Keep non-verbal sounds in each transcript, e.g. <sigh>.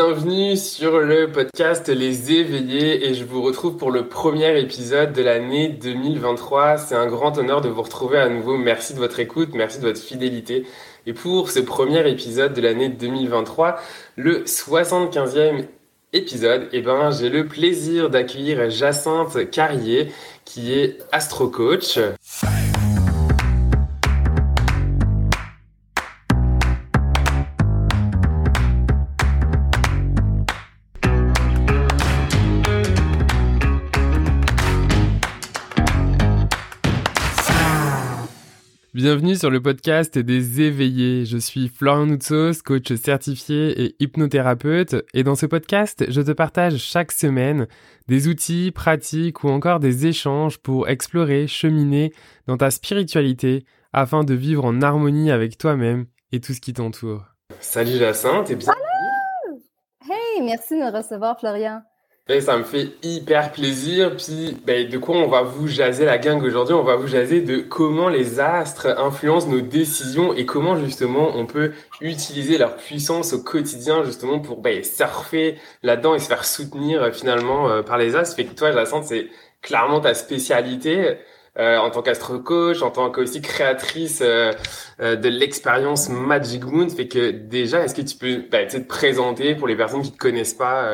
bienvenue sur le podcast Les Éveillés et je vous retrouve pour le premier épisode de l'année 2023. C'est un grand honneur de vous retrouver à nouveau. Merci de votre écoute, merci de votre fidélité. Et pour ce premier épisode de l'année 2023, le 75e épisode, eh ben, j'ai le plaisir d'accueillir Jacinthe Carrier qui est astrocoach. Bienvenue sur le podcast des éveillés. Je suis Florian Noutsos, coach certifié et hypnothérapeute. Et dans ce podcast, je te partage chaque semaine des outils, pratiques ou encore des échanges pour explorer, cheminer dans ta spiritualité afin de vivre en harmonie avec toi-même et tout ce qui t'entoure. Salut Jacinthe et bienvenue. Hey, merci de me recevoir Florian. Ben, ça me fait hyper plaisir. Puis, ben, de quoi on va vous jaser la gang aujourd'hui? On va vous jaser de comment les astres influencent nos décisions et comment justement on peut utiliser leur puissance au quotidien justement pour ben, surfer là-dedans et se faire soutenir euh, finalement euh, par les astres. Fait que toi, Jacinthe, c'est clairement ta spécialité. Euh, en tant qu'astro-coach, en tant qu'aussi créatrice euh, euh, de l'expérience Magic Moon. Fait que déjà, est-ce que tu peux ben, te présenter pour les personnes qui te connaissent pas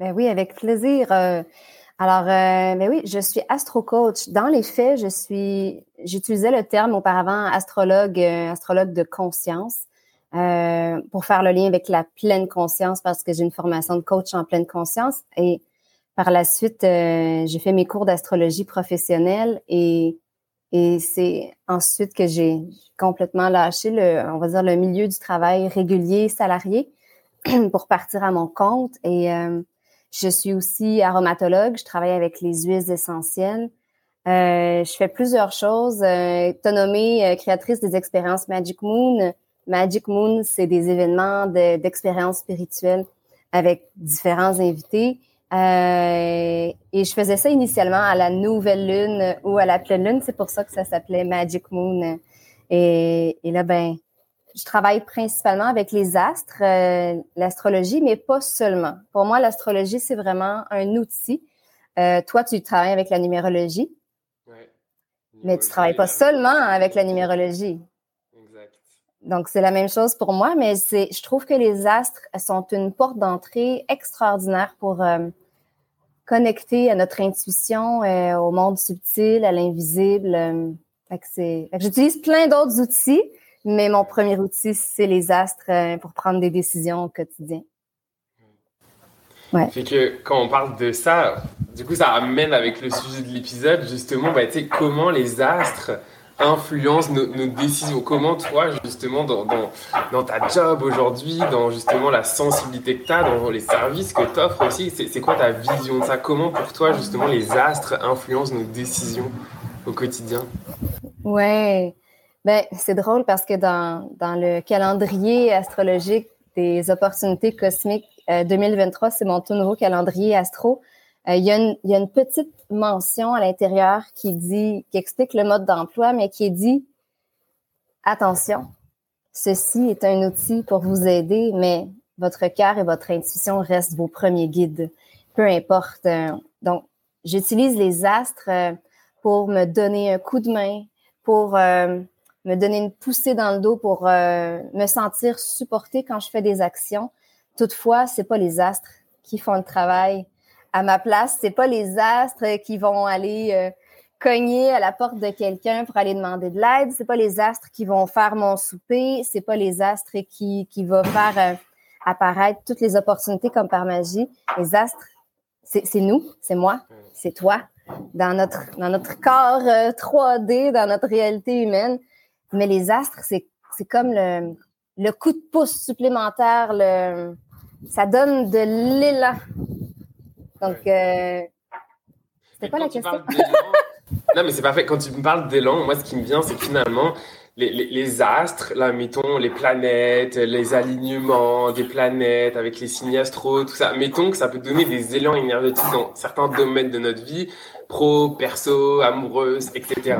ben oui, avec plaisir. Euh, alors, euh, ben oui, je suis astro-coach. Dans les faits, je suis, j'utilisais le terme auparavant astrologue, euh, astrologue de conscience, pour faire le lien avec la pleine conscience parce que j'ai une formation de coach en pleine conscience. Et par la suite, j'ai fait mes cours d'astrologie professionnelle et et c'est ensuite que j'ai complètement lâché le, on va dire, le milieu du travail régulier salarié <clears throat> pour partir à mon compte. Et euh, je suis aussi aromatologue. Je travaille avec les huiles essentielles. Euh, je fais plusieurs choses. Euh, T'as nommé euh, créatrice des expériences Magic Moon. Magic Moon, c'est des événements d'expériences spirituelles avec différents invités. Euh, et je faisais ça initialement à la nouvelle lune ou à la pleine lune. C'est pour ça que ça s'appelait Magic Moon. Et, et là, ben, je travaille principalement avec les astres, euh, l'astrologie, mais pas seulement. Pour moi, l'astrologie, c'est vraiment un outil. Euh, toi, tu travailles avec la numérologie. Ouais. Mais tu travailles pas seulement avec la numérologie. Exact. Donc, c'est la même chose pour moi, mais c'est, je trouve que les astres sont une porte d'entrée extraordinaire pour euh, connecter à notre intuition, au monde subtil, à l'invisible. J'utilise plein d'autres outils, mais mon premier outil, c'est les astres euh, pour prendre des décisions au quotidien. Ouais. Fait que quand on parle de ça, du coup, ça amène avec le sujet de l'épisode, justement, bah, comment les astres influencent nos, décisions. Comment toi, justement, dans, dans, dans ta job aujourd'hui, dans justement la sensibilité que tu as, dans les services que tu offres aussi, c'est quoi ta vision de ça? Comment pour toi, justement, les astres influencent nos décisions au quotidien? Ouais. Ben, c'est drôle parce que dans, dans le calendrier astrologique des opportunités cosmiques 2023, euh, c'est mon tout nouveau calendrier astro. Euh, il, y a une, il y a une petite mention à l'intérieur qui dit, qui explique le mode d'emploi, mais qui dit attention, ceci est un outil pour vous aider, mais votre cœur et votre intuition restent vos premiers guides, peu importe. Euh, donc, j'utilise les astres pour me donner un coup de main, pour me donner une poussée dans le dos pour euh, me sentir supportée quand je fais des actions. Toutefois, c'est pas les astres qui font le travail à ma place. C'est pas les astres qui vont aller euh, cogner à la porte de quelqu'un pour aller demander de l'aide. C'est pas les astres qui vont faire mon souper. C'est pas les astres qui qui vont faire euh, apparaître toutes les opportunités comme par magie. Les astres, c'est nous, c'est moi, c'est toi, dans notre dans notre corps 3D, dans notre réalité humaine mais les astres, c'est, c'est comme le, le coup de pouce supplémentaire. Le, ça donne de l'élan. Donc, euh, c'était quoi la question? <laughs> non, mais c'est parfait. Quand tu me parles d'élan, moi, ce qui me vient, c'est que finalement, les, les, les, astres, là, mettons les planètes, les alignements des planètes avec les signes astro, tout ça, mettons que ça peut donner des élans énergétiques dans certains domaines de notre vie pro, perso, amoureuse, etc.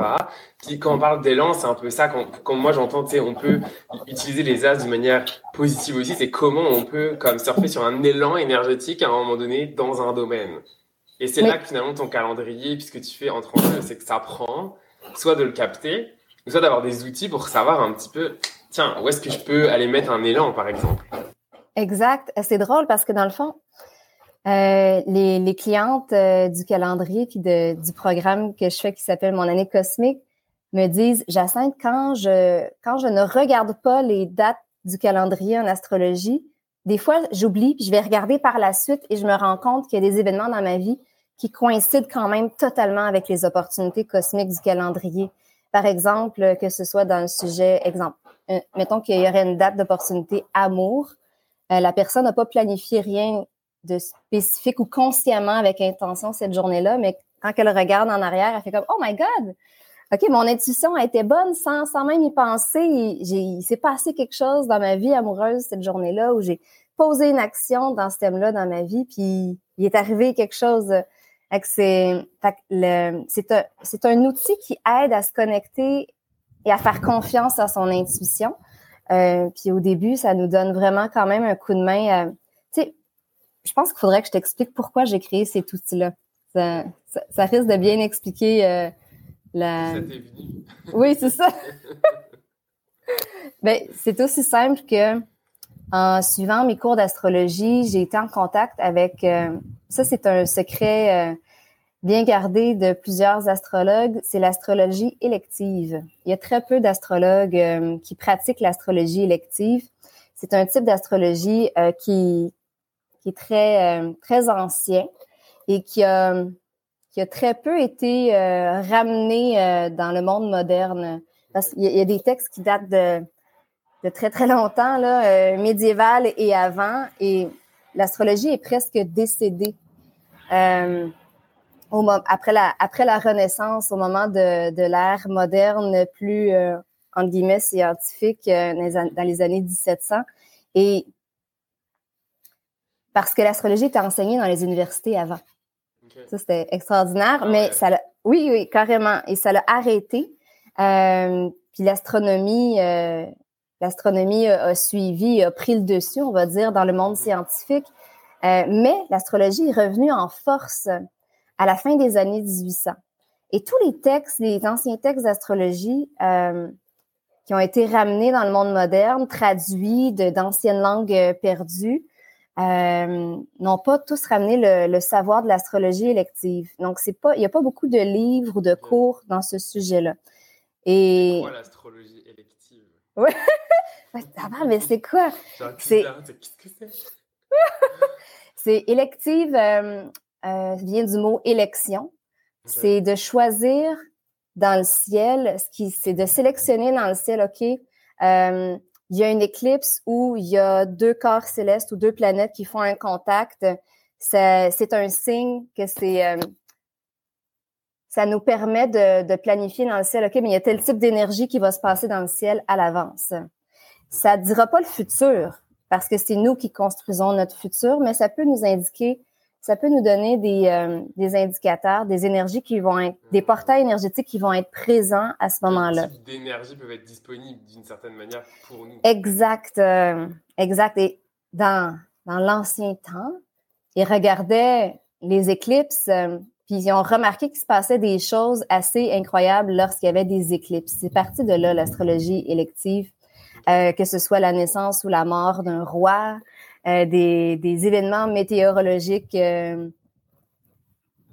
Puis quand on parle d'élan, c'est un peu ça. Quand, moi j'entends, tu sais, on peut utiliser les as d'une manière positive aussi. C'est comment on peut comme surfer sur un élan énergétique à un moment donné dans un domaine. Et c'est là que finalement ton calendrier, puisque tu fais entre en jeu, c'est que ça prend soit de le capter, soit d'avoir des outils pour savoir un petit peu, tiens, où est-ce que je peux aller mettre un élan, par exemple. Exact. C'est drôle parce que dans le fond, euh, les, clientes euh, du calendrier puis du programme que je fais qui s'appelle Mon année cosmique me disent Jacinthe, quand je ne regarde pas les dates du calendrier en astrologie, des fois j'oublie puis je vais regarder par la suite et je me rends compte qu'il y a des événements dans ma vie qui coïncident quand même totalement avec les opportunités cosmiques du calendrier. Par exemple, que ce soit dans le sujet, exemple, euh, mettons qu'il y aurait une date d'opportunité amour, la personne n'a pas planifié rien de spécifique ou consciemment avec intention cette journée-là, mais quand elle regarde en arrière, elle fait comme Oh my God! OK, mon intuition a été bonne sans, sans même y penser. Il, s'est passé quelque chose dans ma vie amoureuse cette journée-là où j'ai posé une action dans ce thème-là dans ma vie, puis il est arrivé quelque chose. C'est un, un outil qui aide à se connecter et à faire confiance à son intuition. Euh, puis au début, ça nous donne vraiment quand même un coup de main. Euh, tu sais, je pense qu'il faudrait que je t'explique pourquoi j'ai créé cet outil-là. Ça, ça, risque de bien expliquer euh, la. <laughs> oui, c'est ça. <laughs> ben, c'est aussi simple que en suivant mes cours d'astrologie, j'ai été en contact avec. Euh, ça, c'est un secret euh, bien gardé de plusieurs astrologues. C'est l'astrologie élective. Il y a très peu d'astrologues qui pratiquent l'astrologie élective. C'est un type d'astrologie qui qui est très, euh, très ancien et qui a, qui a très peu été euh, ramené euh, dans le monde moderne. Parce qu'il y, a des textes qui datent de, de très, très longtemps, là, médiéval et avant, et l'astrologie est presque décédée. Au, après, la, après la Renaissance, au moment de, de l'ère moderne plus, entre guillemets, scientifique, dans les années 1700. Et parce que l'astrologie était enseignée dans les universités avant. Ça, c'était extraordinaire, ah mais ça l'a, oui, oui, carrément. Et ça l'a arrêté. Euh, puis l'astronomie, euh, l'astronomie a, suivi, a pris le dessus, on va dire, dans le monde scientifique. Euh, mais l'astrologie est revenue en force à la fin des années 1800. Et tous les textes, les anciens textes d'astrologie qui ont été ramenés dans le monde moderne, traduits d'anciennes langues perdues, euh, n'ont pas tous ramené le, savoir de l'astrologie élective. Donc, c'est pas, il n'y a pas beaucoup de livres ou de cours dans ce sujet-là. Et... Pourquoi l'astrologie élective? Oui. <laughs> mais c'est quoi? C'est... <laughs> c'est élective, euh, euh, vient du mot élection. C'est de choisir dans le ciel, ce qui, c'est de sélectionner dans le ciel, OK, euh, il y a une éclipse où il y a deux corps célestes ou deux planètes qui font un contact, c'est un signe que c'est euh, ça nous permet de, planifier dans le ciel, OK, mais il y a tel type d'énergie qui va se passer dans le ciel à l'avance. Ça ne dira pas le futur, parce que c'est nous qui construisons notre futur, mais ça peut nous indiquer ça peut nous donner des, euh, des indicateurs, des énergies qui vont être, des portails énergétiques qui vont être présents à ce moment-là. Des d'énergie peuvent être disponibles d'une certaine manière pour nous. Exact, euh, exact. Et dans, dans l'ancien temps, ils regardaient les éclipses, euh, puis ils ont remarqué qu'il se passait des choses assez incroyables lorsqu'il y avait des éclipses. C'est parti de là l'astrologie élective, que ce soit la naissance ou la mort d'un roi, des, des, événements météorologiques euh,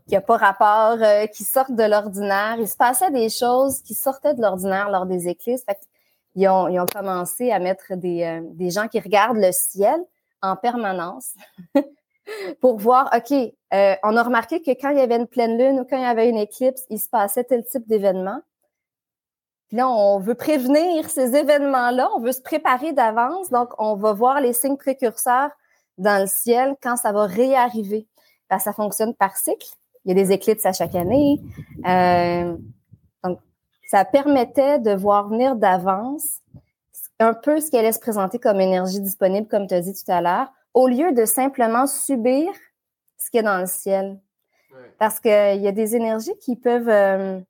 qui n'ont pas rapport, euh, qui sortent de l'ordinaire. Il se passait des choses qui sortaient de l'ordinaire lors des éclipses. Fait ils, ont, ils ont commencé à mettre des, des gens qui regardent le ciel en permanence <laughs> pour voir, OK, on a remarqué que quand il y avait une pleine lune ou quand il y avait une éclipse, il se passait tel type d'événement. Puis là, on veut prévenir ces événements-là, on veut se préparer d'avance, donc on va voir les signes précurseurs dans le ciel quand ça va réarriver. ça fonctionne par cycle. Il y a des éclipses à chaque année. Euh, donc, ça permettait de voir venir d'avance un peu ce qui allait se présenter comme énergie disponible, comme tu as dit tout à l'heure, au lieu de simplement subir ce qui est dans le ciel. Parce qu'il y a des énergies qui peuvent euh,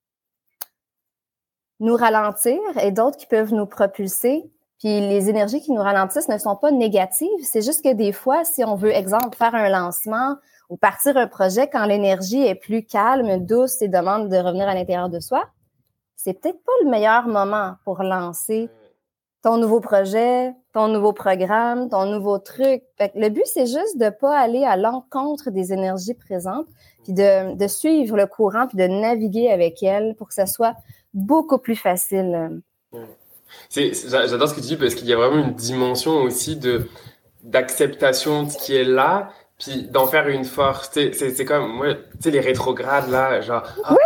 nous ralentir et d'autres qui peuvent nous propulser. Puis les énergies qui nous ralentissent ne sont pas négatives. C'est juste que des fois, si on veut, exemple, faire un lancement ou partir un projet quand l'énergie est plus calme, douce et demande de revenir à l'intérieur de soi, c'est peut-être pas le meilleur moment pour lancer ton nouveau projet, ton nouveau programme, ton nouveau truc. le but, c'est juste de pas aller à l'encontre des énergies présentes, puis de, de, suivre le courant, puis de naviguer avec elles pour que ça soit beaucoup plus facile. J'adore ce que tu dis parce qu'il y a vraiment une dimension aussi de d'acceptation de ce qui est là puis d'en faire une force, c'est comme, moi, tu sais, les rétrogrades, là, genre, ah,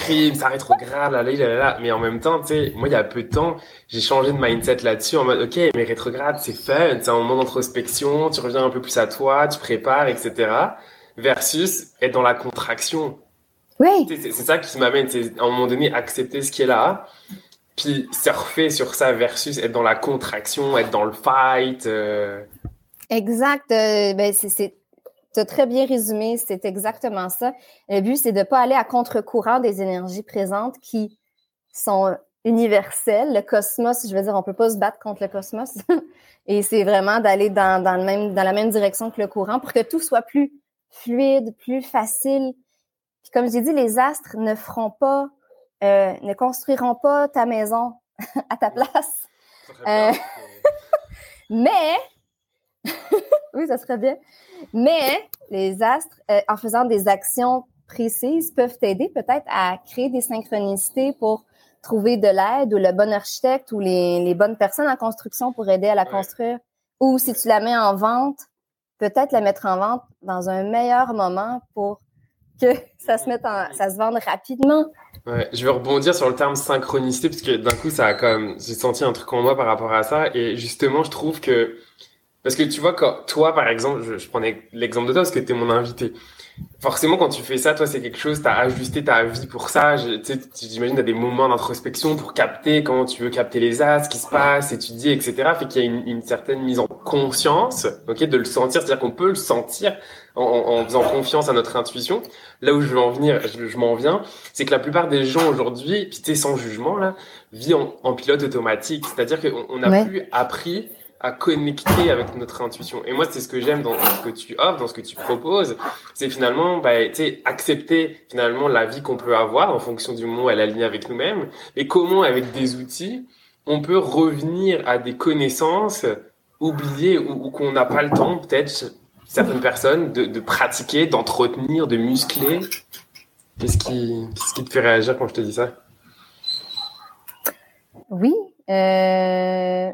crime, ça rétrograde, là, là, là, là, mais en même temps, tu sais, moi, il y a peu de temps, j'ai changé de mindset là-dessus, en mode, ok, mais rétrograde, c'est fun, c'est un moment d'introspection, tu reviens un peu plus à toi, tu prépares, etc., versus être dans la contraction. Oui. C'est ça qui m'amène, c'est à un moment donné, accepter ce qui est là, puis surfer sur ça versus être dans la contraction, être dans le fight. Euh... Exact. Euh, ben c'est tu as très bien résumé, c'est exactement ça. Le but, c'est de ne pas aller à contre-courant des énergies présentes qui sont universelles. Le cosmos, je veux dire, on ne peut pas se battre contre le cosmos. <laughs> Et c'est vraiment d'aller dans, dans, le même, dans la même direction que le courant pour que tout soit plus fluide, plus facile. Puis comme j'ai dit, les astres ne feront pas, euh, ne construiront pas ta maison <laughs> à ta place. Euh, <laughs> mais, <laughs> oui, ça serait bien. Mais les astres, euh, en faisant des actions précises, peuvent t'aider peut-être à créer des synchronicités pour trouver de l'aide ou le bon architecte ou les, bonnes personnes en construction pour aider à la construire. Ou si tu la mets en vente, peut-être la mettre en vente dans un meilleur moment pour que <laughs> ça se mette en, ça se vende rapidement. Ouais, je vais rebondir sur le terme synchronicité parce que d'un coup ça a comme j'ai senti un truc en moi par rapport à ça et justement je trouve que parce que tu vois, quand toi, par exemple, je, je prenais l'exemple de toi parce que tu es mon invité. Forcément, quand tu fais ça, toi, c'est quelque chose, tu as ajusté ta vie pour ça. J'imagine, tu as des moments d'introspection pour capter comment tu veux capter les as, ce qui se passe, étudier, etc. Fait qu'il y a une, une, certaine mise en conscience, ok, de le sentir. C'est-à-dire qu'on peut le sentir en, en, faisant confiance à notre intuition. Là où je veux en venir, je, m'en viens, c'est que la plupart des gens aujourd'hui, puis sans jugement, là, vivent en, pilote automatique. C'est-à-dire qu'on n'a plus appris à connecter avec notre intuition. Et moi, c'est ce que j'aime dans ce que tu offres, dans ce que tu proposes, c'est finalement, bah, accepter finalement la vie qu'on peut avoir en fonction du moment où elle est alignée avec nous-mêmes, et comment avec des outils, on peut revenir à des connaissances oubliées ou, qu'on n'a pas le temps, peut-être, certaines personnes, de, pratiquer, d'entretenir, de muscler? Qu'est-ce qui, qu'est-ce qui te fait réagir quand je te dis ça? Oui. Euh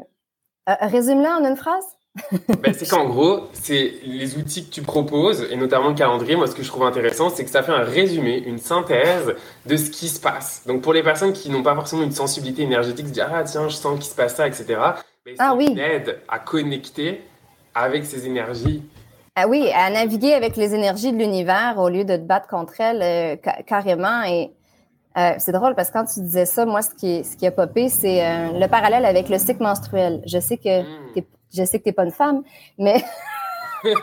euh, résume-la en une phrase. ben, c'est qu'en gros, c'est les outils que tu proposes, et notamment le calendrier, moi ce que je trouve intéressant, c'est que ça fait un résumé, une synthèse de ce qui se passe. Donc pour les personnes qui n'ont pas forcément une sensibilité énergétique, se dire ah tiens, je sens qu'il se passe ça, etc. Ben, ah, oui. aide à connecter avec ces énergies. Ah oui, à naviguer avec les énergies de l'univers au lieu de te battre contre elles euh, carrément. Et euh, c'est drôle parce que quand tu disais ça, moi, ce qui, ce qui a popé, c'est euh, le parallèle avec le cycle menstruel. Je sais que hmm. je sais que t'es pas une femme, mais <laughs>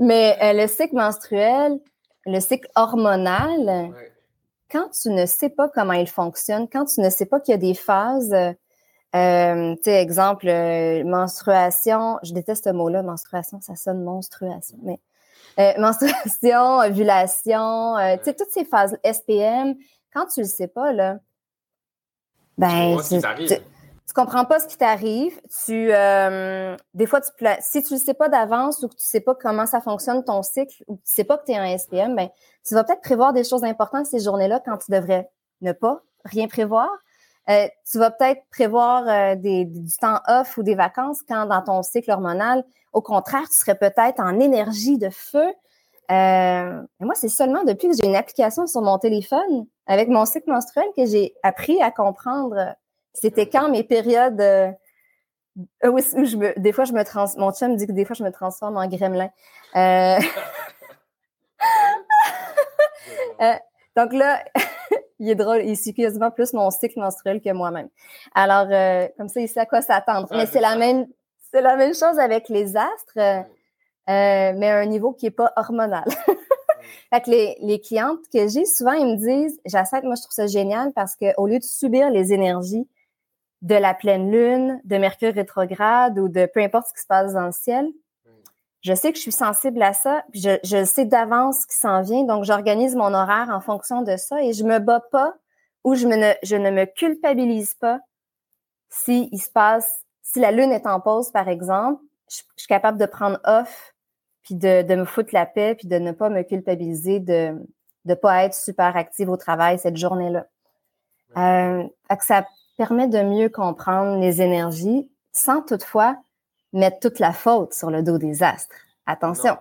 mais euh, le cycle menstruel, le cycle hormonal, quand tu ne sais pas comment il fonctionne, quand tu ne sais pas qu'il y a des phases, tu sais, exemple, menstruation, je déteste ce mot-là, menstruation, ça sonne monstruation, mais euh, menstruation, <laughs> ovulation, euh, tu sais, toutes ces phases SPM, quand tu le sais pas, là, ben, tu, tu, comprends pas ce qui t'arrive. Tu, euh, des fois, tu, si tu le sais pas d'avance ou que tu sais pas comment ça fonctionne ton cycle ou que tu sais pas que tu es un SPM, ben, tu vas peut-être prévoir des choses importantes ces journées-là quand tu devrais ne pas rien prévoir. Euh, tu vas peut-être prévoir euh, des, du temps off ou des vacances quand dans ton cycle hormonal, au contraire, tu serais peut-être en énergie de feu. Euh, moi, c'est seulement depuis que j'ai une application sur mon téléphone avec mon cycle menstruel que j'ai appris à comprendre c'était quand mes périodes où, je me, des fois je me trans mon chum me dit que des fois je me transforme en gremlin. <laughs> <laughs> donc là, il est drôle, il suit quasiment plus mon cycle menstruel que moi-même. Alors, euh, comme ça, il sait à quoi s'attendre. mais c'est la même, c'est la même chose avec les astres, euh, mais à un niveau qui est pas hormonal. <laughs> Fait que les, les clientes que j'ai, souvent, ils me disent, j'accepte, moi, je trouve ça génial parce que au lieu de subir les énergies de la pleine lune, de Mercure rétrograde ou de peu importe ce qui se passe dans le ciel, je sais que je suis sensible à ça, puis je, je sais d'avance ce qui s'en vient, donc j'organise mon horaire en fonction de ça et je me bats pas ou je, me je ne me culpabilise pas si il se passe, si la lune est en pause, par exemple, je, suis capable de prendre off, puis de, de, me foutre la paix, puis de ne pas me culpabiliser de ne pas être super active au travail cette journée-là. Euh, ça permet de mieux comprendre les énergies sans toutefois mettre toute la faute sur le dos des astres. Attention.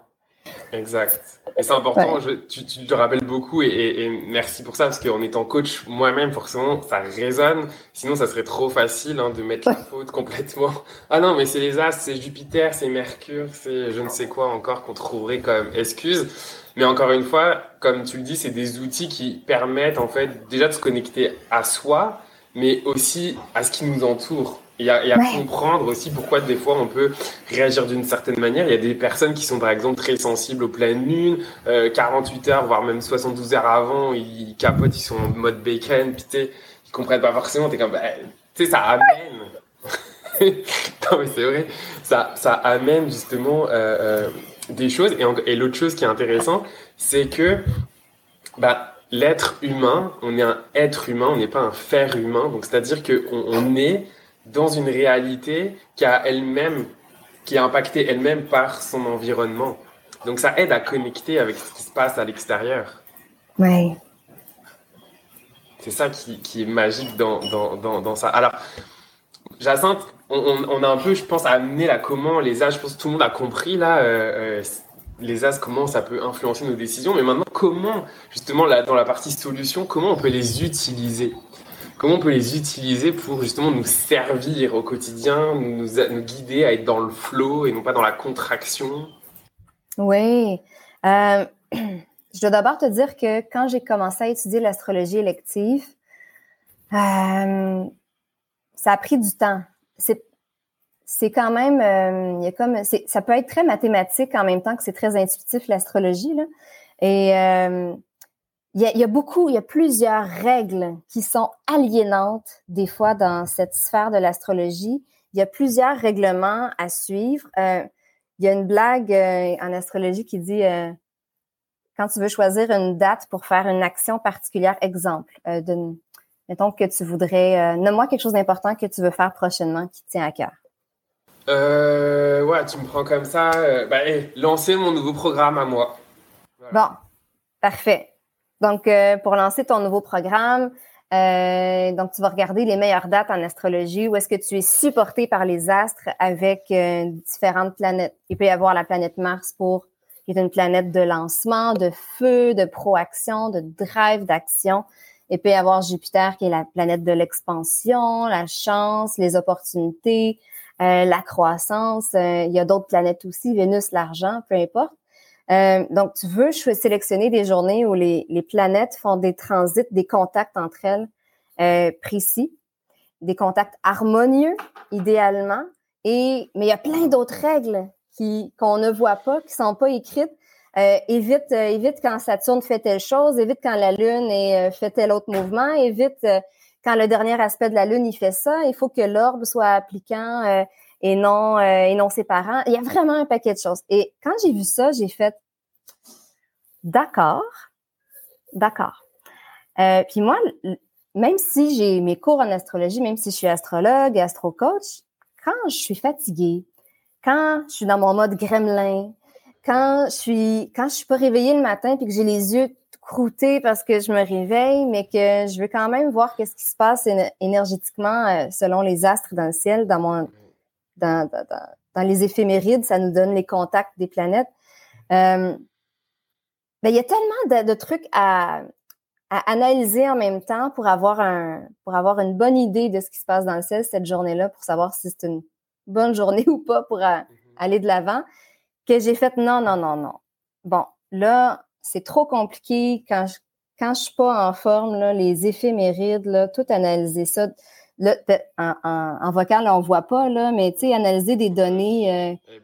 Exact. Et c'est important, tu, te rappelles beaucoup et, merci pour ça, parce qu'en étant coach moi-même, forcément, ça résonne. Sinon, ça serait trop facile hein, de mettre la faute complètement. <laughs> Ah non, mais c'est les astres, c'est Jupiter, c'est Mercure, c'est je ne sais quoi encore qu'on trouverait comme excuse. Mais encore une fois, comme tu le dis, c'est des outils qui permettent en fait déjà de se connecter à soi, mais aussi à ce qui nous entoure et à, comprendre aussi pourquoi des fois on peut réagir d'une certaine manière. Il y a des personnes qui sont par exemple très sensibles aux pleines lunes, 48 euh, heures, voire même 72 heures avant, ils capotent, ils sont en mode bacon, puis tu ils comprennent pas forcément, t'es comme, bah, tu sais, ça amène. <laughs> non mais c'est vrai, ça, ça amène justement euh, euh, des choses. Et, et l'autre chose qui est intéressant, c'est que bah, l'être humain, on est un être humain, on n'est pas un faire humain. Donc c'est-à-dire qu'on on est dans une réalité qui a elle-même, qui est impactée elle-même par son environnement. Donc ça aide à connecter avec ce qui se passe à l'extérieur. Oui. C'est ça qui, qui, est magique dans, dans, dans, dans ça. Alors, Jacinthe, on, on, a un peu, je pense, amené là comment les âges, je pense que tout le monde a compris là, euh, euh, les as, comment ça peut influencer nos décisions. Mais maintenant, comment, justement, là, dans la partie solution, comment on peut les utiliser? Comment on peut les utiliser pour justement nous servir au quotidien, nous, guider à être dans le flow et non pas dans la contraction? Oui. Euh, <clears throat> je dois d'abord te dire que quand j'ai commencé à étudier l'astrologie élective, euh, ça a pris du temps. C'est quand même, euh, comme, ça peut être très mathématique en même temps que c'est très intuitif l'astrologie. Et il y, a, beaucoup, il y a plusieurs règles qui sont aliénantes des fois dans cette sphère de l'astrologie. Il y a plusieurs règlements à suivre. Euh, il y a une blague euh, en astrologie qui dit euh, quand tu veux choisir une date pour faire une action particulière, exemple, de, mettons que tu voudrais, nomme-moi quelque chose d'important que tu veux faire prochainement qui te tient à cœur. ouais, tu me prends comme ça. bah, lancer mon nouveau programme à moi. Bon, parfait. Donc, euh, pour lancer ton nouveau programme, euh, donc tu vas regarder les meilleures dates en astrologie où est-ce que tu es supporté par les astres avec euh, différentes planètes. Il peut y avoir la planète Mars pour qui est une planète de lancement, de feu, de proaction, de drive, d'action. Il peut y avoir Jupiter qui est la planète de l'expansion, la chance, les opportunités, la croissance. il y a d'autres planètes aussi, Vénus, l'argent, peu importe. Euh, donc, tu veux sélectionner des journées où les, les, planètes font des transits, des contacts entre elles euh, précis, des contacts harmonieux, idéalement. Et mais il y a plein d'autres règles qui qu'on ne voit pas, qui sont pas écrites. Euh, évite, euh, évite quand Saturne fait telle chose, évite quand la Lune euh, fait tel autre mouvement, évite quand le dernier aspect de la Lune il fait ça. Il faut que l'orbe soit appliquant et non euh, et non ses parents. Il y a vraiment un paquet de choses. Et quand j'ai vu ça, j'ai fait d'accord, d'accord. Euh, puis moi, même si j'ai mes cours en astrologie, même si je suis astrologue, astro-coach, quand je suis fatiguée, quand je suis dans mon mode gremlin, quand je suis quand je suis pas réveillée le matin puis que j'ai les yeux croûtés parce que je me réveille, mais que je veux quand même voir qu'est-ce qui se passe énergétiquement euh, selon les astres dans le ciel, dans mon dans, les éphémérides, ça nous donne les contacts des planètes. Euh, ben, il y a tellement de, trucs à, analyser en même temps pour avoir un pour avoir une bonne idée de ce qui se passe dans le ciel cette journée-là, pour savoir si c'est une bonne journée <laughs> ou pas pour mm-hmm. aller de l'avant, que j'ai fait non, non, non, non. Bon, là, c'est trop compliqué quand je quand je suis pas en forme, là, les éphémérides, là, tout analyser ça là, en, en, en, vocal, on voit pas, là, mais tu sais, analyser des données euh,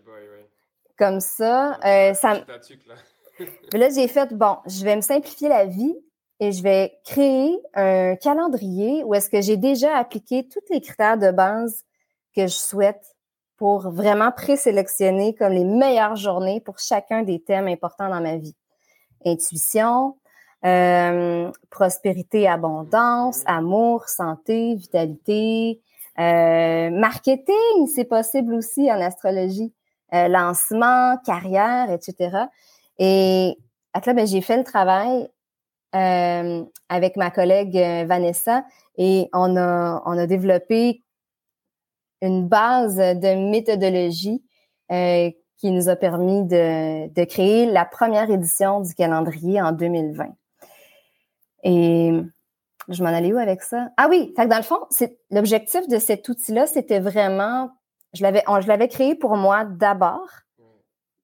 comme ça, euh, ça <laughs> Mais là, j'ai fait, bon, je vais me simplifier la vie et je vais créer un calendrier où est-ce que j'ai déjà appliqué tous les critères de base que je souhaite pour vraiment présélectionner comme les meilleures journées pour chacun des thèmes importants dans ma vie. Intuition, prospérité, abondance, amour, santé, vitalité, euh, marketing, c'est possible aussi en astrologie, euh, lancement, carrière, etc. Et là, ben, j'ai fait le travail euh, avec ma collègue euh, Vanessa et on a, a développé une base de méthodologie euh, qui nous a permis de, de, créer la première édition du calendrier en 2020. Et je m'en allais où avec ça? Ah oui, fait que dans le fond, c'est l'objectif de cet outil-là, c'était vraiment, je l'avais, je l'avais créé pour moi d'abord,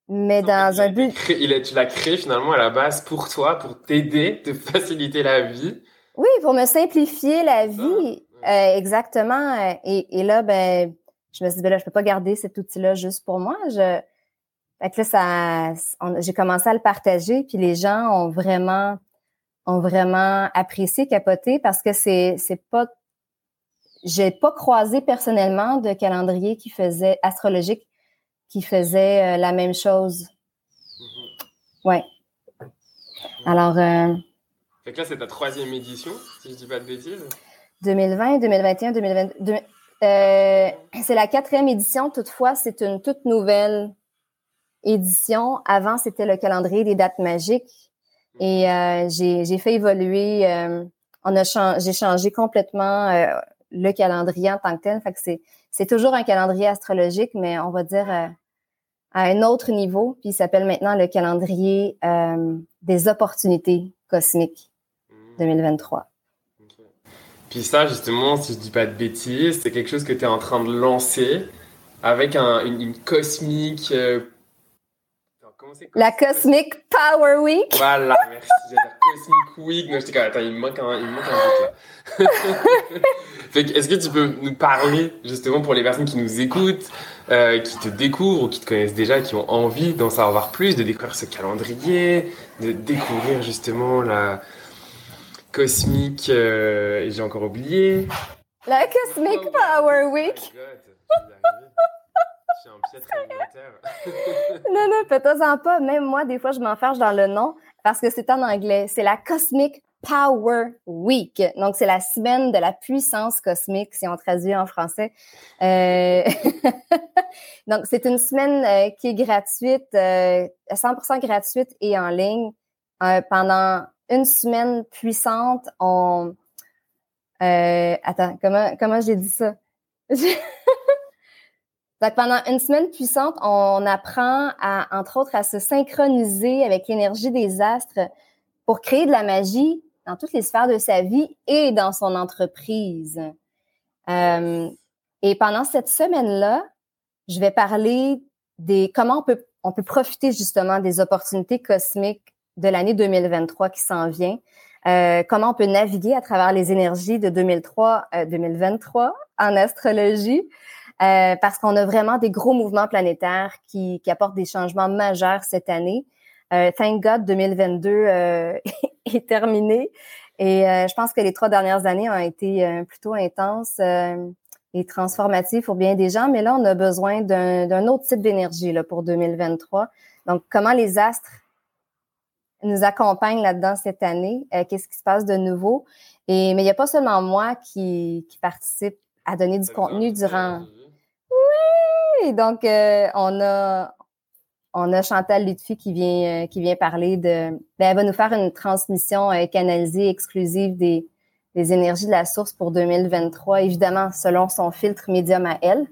mais dans un but. il tu l'as créé finalement à la base pour toi, pour t'aider, te <laughs> faciliter la vie. Oui, pour me simplifier la vie. Euh, exactement. Et, et, là, ben, je me suis dit, ben là, je peux pas garder cet outil-là juste pour moi. Je, fait que là, ça, j'ai commencé à le partager, puis les gens ont vraiment, ont vraiment apprécié, capoté, parce que c'est, c'est pas, j'ai pas croisé personnellement de calendrier qui faisait astrologique qui faisait euh, la même chose. Mm-hmm. Ouais. Alors. Euh, fait que là, c'est ta troisième édition, si je dis pas de bêtises. 2020, 2021, 2022. Euh, c'est la quatrième édition, toutefois, c'est une toute nouvelle édition. Avant, c'était le calendrier des dates magiques. Et euh, j'ai fait évoluer, euh, on a j'ai changé complètement euh, le calendrier en tant que tel. Fait que c'est toujours un calendrier astrologique, mais on va dire à un autre niveau. Puis il s'appelle maintenant le calendrier des opportunités cosmiques 2023. Hmm. Puis ça, justement, si je dis pas de bêtises, c'est quelque chose que tu es en train de lancer avec un, une, cosmique. Euh, la Cosmic Power Week. Voilà, merci. Cosmic Week. Non, j'étais attends, il me manque un, il me manque un là. <laughs> Est-ce que tu peux nous parler, justement, pour les personnes qui nous écoutent, euh, qui te découvrent ou qui te connaissent déjà, qui ont envie d'en savoir plus, de découvrir ce calendrier, de découvrir justement la Cosmic, euh, et j'ai encore oublié. La Cosmic Power Week. <laughs> non, non, fais-toi-en pas. Même moi, des fois, je m'enferme dans le nom parce que c'est en anglais. C'est la Cosmic Power Week. Donc, c'est la semaine de la puissance cosmique, si on traduit en français. Euh... <laughs> Donc, c'est une semaine euh, qui est gratuite, euh, 100% gratuite et en ligne. Euh, pendant une semaine puissante, on... Attends, comment, comment j'ai dit ça? <laughs> Donc, pendant une semaine puissante, on apprend à, entre autres, à se synchroniser avec l'énergie des astres pour créer de la magie dans toutes les sphères de sa vie et dans son entreprise. Euh, et pendant cette semaine-là, je vais parler des comment on peut on peut profiter justement des opportunités cosmiques de l'année 2023 qui s'en vient. Euh, comment on peut naviguer à travers les énergies de 2003 2023 en astrologie. Euh, parce qu'on a vraiment des gros mouvements planétaires qui, qui apportent des changements majeurs cette année. Euh, thank God 2022 euh, <laughs> est terminé. Et euh, je pense que les trois dernières années ont été euh, plutôt intenses et transformatives pour bien des gens, mais là on a besoin d'un autre type d'énergie là pour 2023. Donc comment les astres nous accompagnent là-dedans cette année? Qu'est-ce qui se passe de nouveau? Et mais il n'y a pas seulement moi qui, qui participe à donner du contenu durant oui, donc euh, on a on a Chantal Lutfi qui vient euh, qui vient parler de ben, elle va nous faire une transmission euh, canalisée exclusive des, des énergies de la source pour 2023 évidemment selon son filtre médium à elle.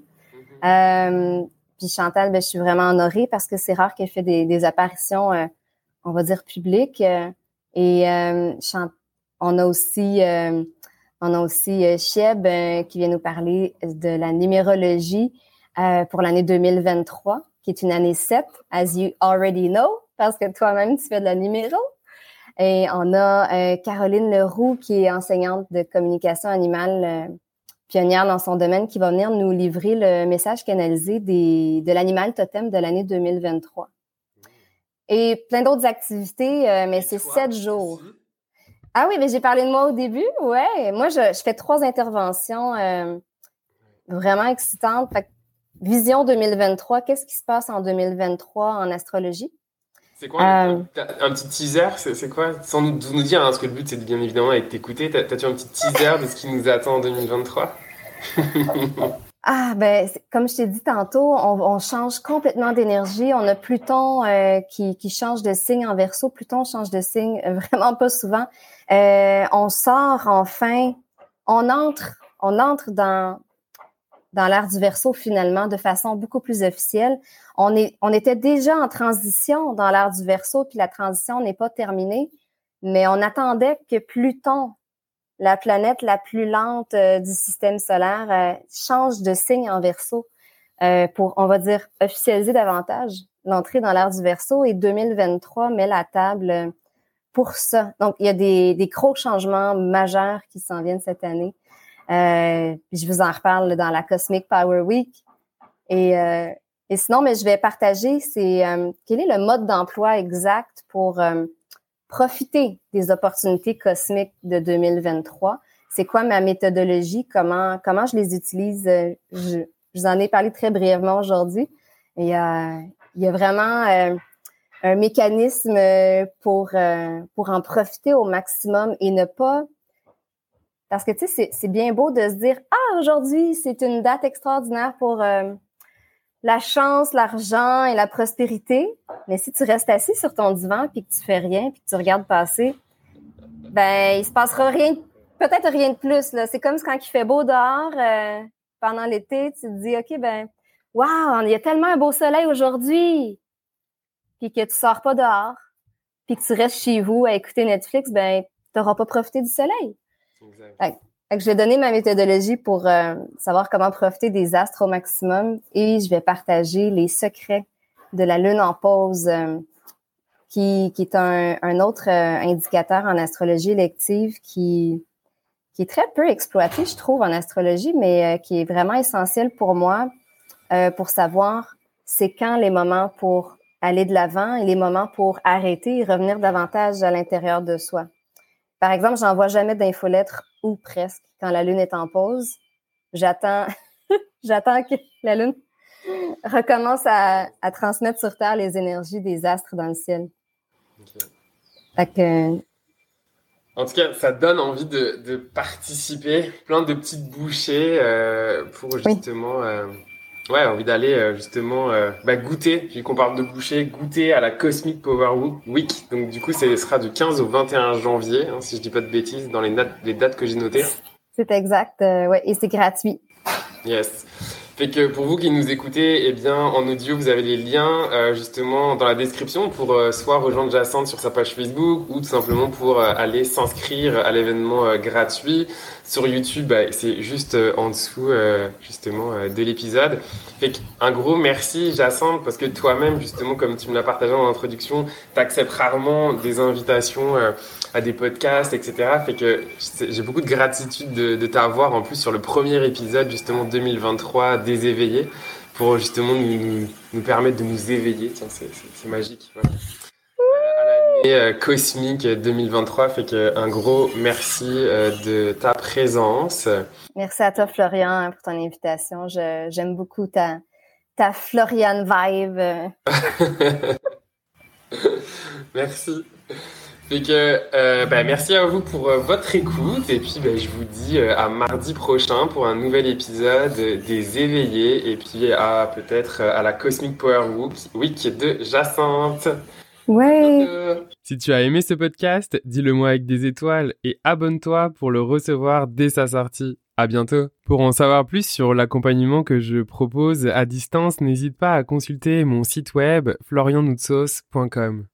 Mm-hmm. puis Chantal, ben, je suis vraiment honorée parce que c'est rare qu'elle fait des, des apparitions, on va dire publiques. et on a aussi on a aussi Cheb qui vient nous parler de la numérologie euh, pour l'année 2023, qui est une année 7, as you already know, parce que toi-même, tu fais de la numéro. Et on a euh, Caroline Leroux, qui est enseignante de communication animale, euh, pionnière dans son domaine, qui va venir nous livrer le message canalisé des, de l'animal totem de l'année 2023. Et plein d'autres activités, euh, mais c'est sept jours. Ah oui, mais j'ai parlé de moi au début, ouais. Moi, je, fais trois interventions vraiment excitantes. Vision 2023, qu'est-ce qui se passe en 2023 en astrologie? C'est quoi un petit teaser C'est quoi? Sans nous, nous dire, hein, parce que le but c'est bien évidemment être écouté. T'as-tu un petit teaser de ce qui nous attend en 2023 <laughs> Ah, ben, comme je t'ai dit tantôt, on, change complètement d'énergie. On a Pluton euh, qui, qui, change de signe en verso. Pluton change de signe euh, <laughs> vraiment pas souvent. Euh, on sort enfin, on entre, on entre dans, dans l'ère du verso finalement de façon beaucoup plus officielle. On, est, on était déjà en transition dans l'ère du verso, puis la transition n'est pas terminée, mais on attendait que Pluton la planète la plus lente euh, du système solaire euh, change de signe en verso euh, pour, on va dire, officialiser davantage l'entrée dans l'ère du verso et 2023 met la table pour ça. Donc, il y a des, des gros changements majeurs qui s'en viennent cette année. Je vous en reparle dans la Cosmic Power Week. Et, et sinon, mais je vais partager, c'est quel est le mode d'emploi exact pour profiter des opportunités cosmiques de 2023. C'est quoi ma méthodologie? Comment, comment je les utilise? Euh, je, vous en ai parlé très brièvement aujourd'hui. Il y a, il y a vraiment euh, un mécanisme pour, euh, pour en profiter au maximum et ne pas parce que, tu sais, c'est bien beau de se dire, ah, aujourd'hui, c'est une date extraordinaire pour, la chance, l'argent et la prospérité. Mais si tu restes assis sur ton divan puis que tu fais rien puis que tu regardes passer, ben il se passera rien, peut-être rien de plus. C'est comme quand il fait beau dehors euh, pendant l'été, tu te dis ok ben waouh, il y a tellement un beau soleil aujourd'hui, puis que tu sors pas dehors, puis que tu restes chez vous à écouter Netflix, ben tu n'auras pas profité du soleil. Je vais donner ma méthodologie pour euh, savoir comment profiter des astres au maximum et je vais partager les secrets de la lune en pause, euh, qui, qui, est un, un autre euh, indicateur en astrologie élective qui, qui est très peu exploité, je trouve, en astrologie, mais qui est vraiment essentiel pour moi pour savoir c'est quand les moments pour aller de l'avant et les moments pour arrêter et revenir davantage à l'intérieur de soi. Par exemple, j'envoie jamais d'infolettre ou presque quand la lune est en pause. J'attends, <laughs> j'attends que la lune recommence à, transmettre sur Terre les énergies des astres dans le ciel. En tout cas, ça donne envie de, participer, plein de petites bouchées euh, pour justement euh, Ouais, envie d'aller euh, justement euh, bah, goûter, vu qu'on parle de boucher, goûter à la Cosmic Power Week. Donc du coup, ce sera du 15 au 21 janvier, hein, si je dis pas de bêtises, dans les, les dates que j'ai notées. C'est exact, euh, ouais, et c'est gratuit. Yes. Fait que pour vous qui nous écoutez, eh bien, en audio, vous avez les liens euh, justement dans la description pour euh, soit rejoindre Jacinthe sur sa page Facebook ou tout simplement pour euh, aller s'inscrire à l'événement gratuit. Sur YouTube, bah, c'est juste en dessous justement de l'épisode. Fait un gros merci Jacinthe parce que toi-même justement, comme tu me l'as partagé en introduction, tu acceptes rarement des invitations à des podcasts, etc. Fait que j'ai beaucoup de gratitude de, de t'avoir en plus sur le premier épisode justement 2023 des éveillés pour justement nous, nous, permettre de nous éveiller. Tiens, c'est magique. Voilà. Euh, euh, cosmique 2023, fait que un gros merci euh, de ta présence. Merci à toi, Florian, pour ton invitation. J'aime beaucoup ta, ta Florian vibe. <laughs> merci. Fait que, euh, ben, merci à vous pour euh, votre écoute et puis ben, je vous dis euh, à mardi prochain pour un nouvel épisode des éveillés et puis à peut-être à la Cosmic Power Week de Jacinthe. Ouais. Si tu as aimé ce podcast, dis-le moi avec des étoiles et abonne-toi pour le recevoir dès sa sortie. À bientôt. Pour en savoir plus sur l'accompagnement que je propose à distance, n'hésite pas à consulter mon site web florianoutsos.com.